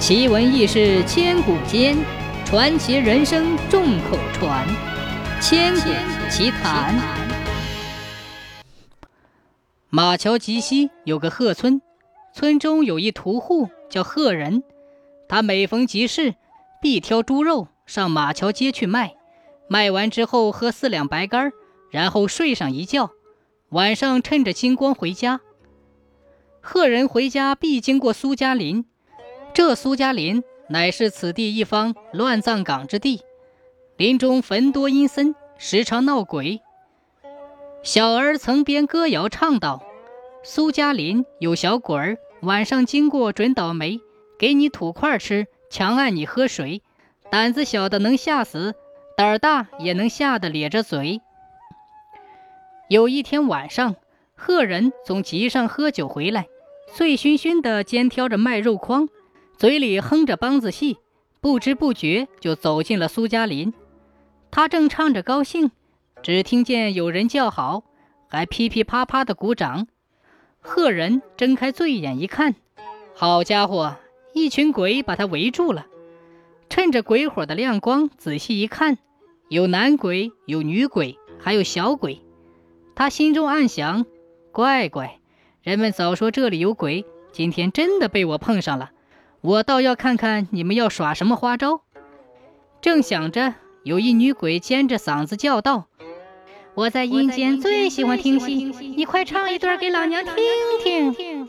奇闻异事千古间，传奇人生众口传。千古奇谈。马桥集西有个贺村，村中有一屠户叫贺人，他每逢集市，必挑猪肉上马桥街去卖，卖完之后喝四两白干，然后睡上一觉，晚上趁着金光回家。贺人回家必经过苏家林。这苏家林乃是此地一方乱葬岗之地，林中坟多阴森，时常闹鬼。小儿曾编歌谣唱道：“苏家林有小鬼儿，晚上经过准倒霉，给你土块吃，强按你喝水。胆子小的能吓死，胆儿大也能吓得咧着嘴。”有一天晚上，贺人从集上喝酒回来，醉醺醺的肩挑着卖肉筐。嘴里哼着梆子戏，不知不觉就走进了苏家林。他正唱着高兴，只听见有人叫好，还噼噼啪啪的鼓掌。贺人睁开醉眼一看，好家伙，一群鬼把他围住了。趁着鬼火的亮光，仔细一看，有男鬼，有女鬼，还有小鬼。他心中暗想：乖乖，人们早说这里有鬼，今天真的被我碰上了。我倒要看看你们要耍什么花招。正想着，有一女鬼尖着嗓子叫道：“我在阴间最喜欢听戏，你快唱一段给老娘听听。”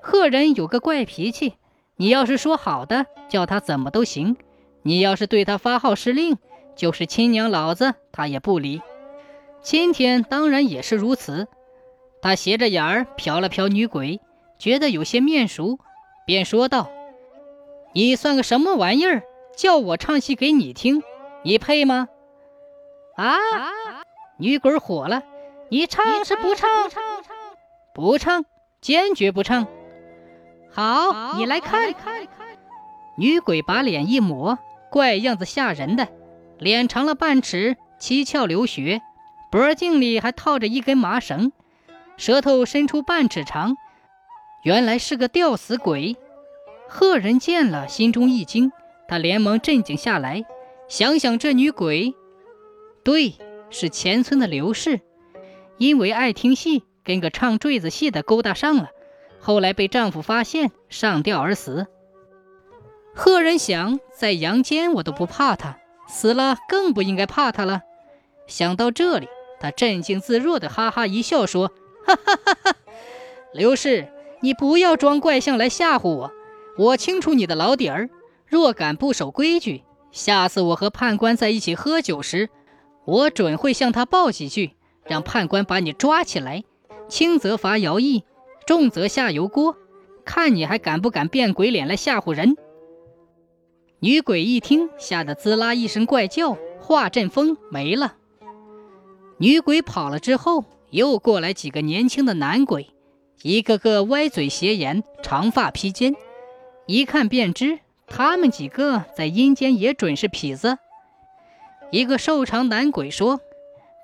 贺人有个怪脾气，你要是说好的，叫他怎么都行；你要是对他发号施令，就是亲娘老子他也不理。今天当然也是如此。他斜着眼儿瞟了瞟女鬼，觉得有些面熟。便说道：“你算个什么玩意儿？叫我唱戏给你听，你配吗？”啊！女鬼火了：“你唱是不唱？不唱，坚决不唱。好，你来看。”女鬼把脸一抹，怪样子吓人的，脸长了半尺，七窍流血，脖颈里还套着一根麻绳，舌头伸出半尺长。原来是个吊死鬼，贺人见了，心中一惊，他连忙镇静下来，想想这女鬼，对，是前村的刘氏，因为爱听戏，跟个唱坠子戏的勾搭上了，后来被丈夫发现，上吊而死。贺人想，在阳间我都不怕他，死了更不应该怕他了。想到这里，他镇静自若的哈哈一笑，说：“哈哈哈哈，刘氏。”你不要装怪相来吓唬我，我清楚你的老底儿。若敢不守规矩，下次我和判官在一起喝酒时，我准会向他报几句，让判官把你抓起来，轻则罚徭役，重则下油锅，看你还敢不敢变鬼脸来吓唬人。女鬼一听，吓得滋啦一声怪叫，化阵风没了。女鬼跑了之后，又过来几个年轻的男鬼。一个个歪嘴斜眼，长发披肩，一看便知他们几个在阴间也准是痞子。一个瘦长男鬼说：“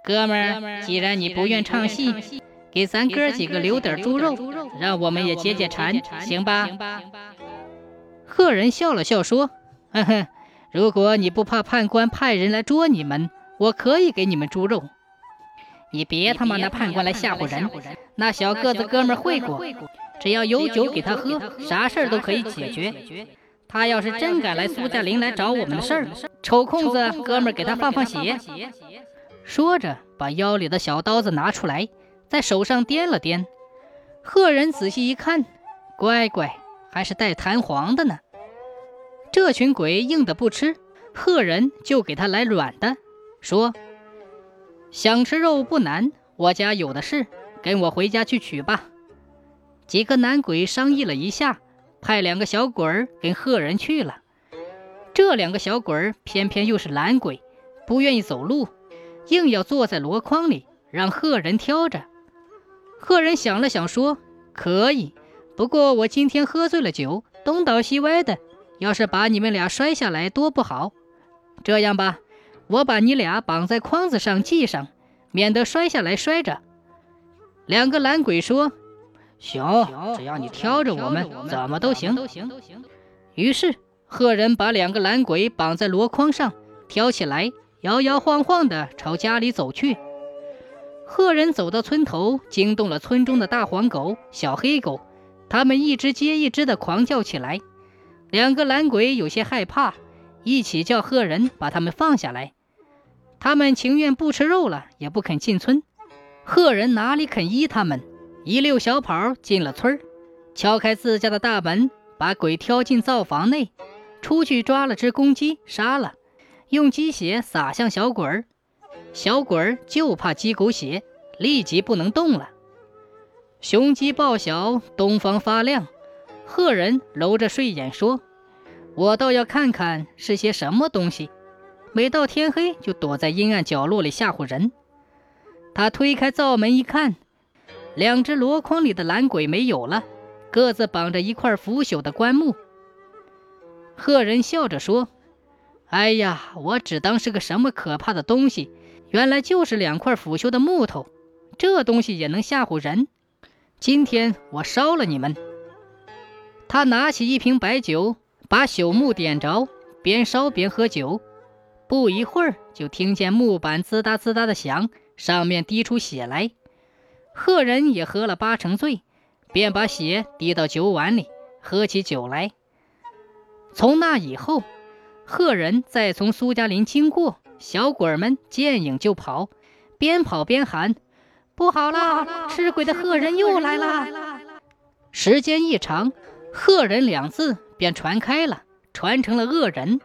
哥们儿，既然你不愿唱戏，给咱哥几个留点猪肉，让我们也解解馋，行吧？”贺人笑了笑说：“呵呵，如果你不怕判官派人来捉你们，我可以给你们猪肉。”你别他妈拿判官来吓唬人！那小个子哥们会过，只要有酒给他喝，啥事儿都可以解决。他要是真敢来苏家林来找我们的事儿，抽空子哥们儿给他放放血。说着，把腰里的小刀子拿出来，在手上掂了掂。贺人仔细一看，乖乖，还是带弹簧的呢。这群鬼硬的不吃，贺人就给他来软的，说。想吃肉不难，我家有的是，跟我回家去取吧。几个男鬼商议了一下，派两个小鬼儿跟贺人去了。这两个小鬼儿偏偏又是懒鬼，不愿意走路，硬要坐在箩筐里让贺人挑着。贺人想了想说：“可以，不过我今天喝醉了酒，东倒西歪的，要是把你们俩摔下来多不好。这样吧。”我把你俩绑在筐子上系上，免得摔下来摔着。两个懒鬼说：“行，只要你挑着我们，怎么都行。”于是赫人把两个懒鬼绑在箩筐上，挑起来，摇摇晃晃地朝家里走去。赫人走到村头，惊动了村中的大黄狗、小黑狗，他们一只接一只地狂叫起来。两个懒鬼有些害怕，一起叫赫人把他们放下来。他们情愿不吃肉了，也不肯进村。赫人哪里肯依他们，一溜小跑进了村儿，敲开自家的大门，把鬼挑进灶房内，出去抓了只公鸡，杀了，用鸡血撒向小鬼儿。小鬼儿就怕鸡狗血，立即不能动了。雄鸡报晓，东方发亮。赫人揉着睡眼说：“我倒要看看是些什么东西。”每到天黑，就躲在阴暗角落里吓唬人。他推开灶门一看，两只箩筐里的懒鬼没有了，各自绑着一块腐朽的棺木。赫人笑着说：“哎呀，我只当是个什么可怕的东西，原来就是两块腐朽的木头。这东西也能吓唬人？今天我烧了你们！”他拿起一瓶白酒，把朽木点着，边烧边喝酒。不一会儿，就听见木板滋哒滋哒的响，上面滴出血来。赫人也喝了八成醉，便把血滴到酒碗里，喝起酒来。从那以后，赫人再从苏家林经过，小鬼们见影就跑，边跑边喊：“不好啦！吃鬼的赫人又来啦！”时间一长。“恶人”两字便传开了，传成了恶人。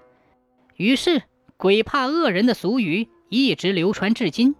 于是，鬼怕恶人的俗语一直流传至今。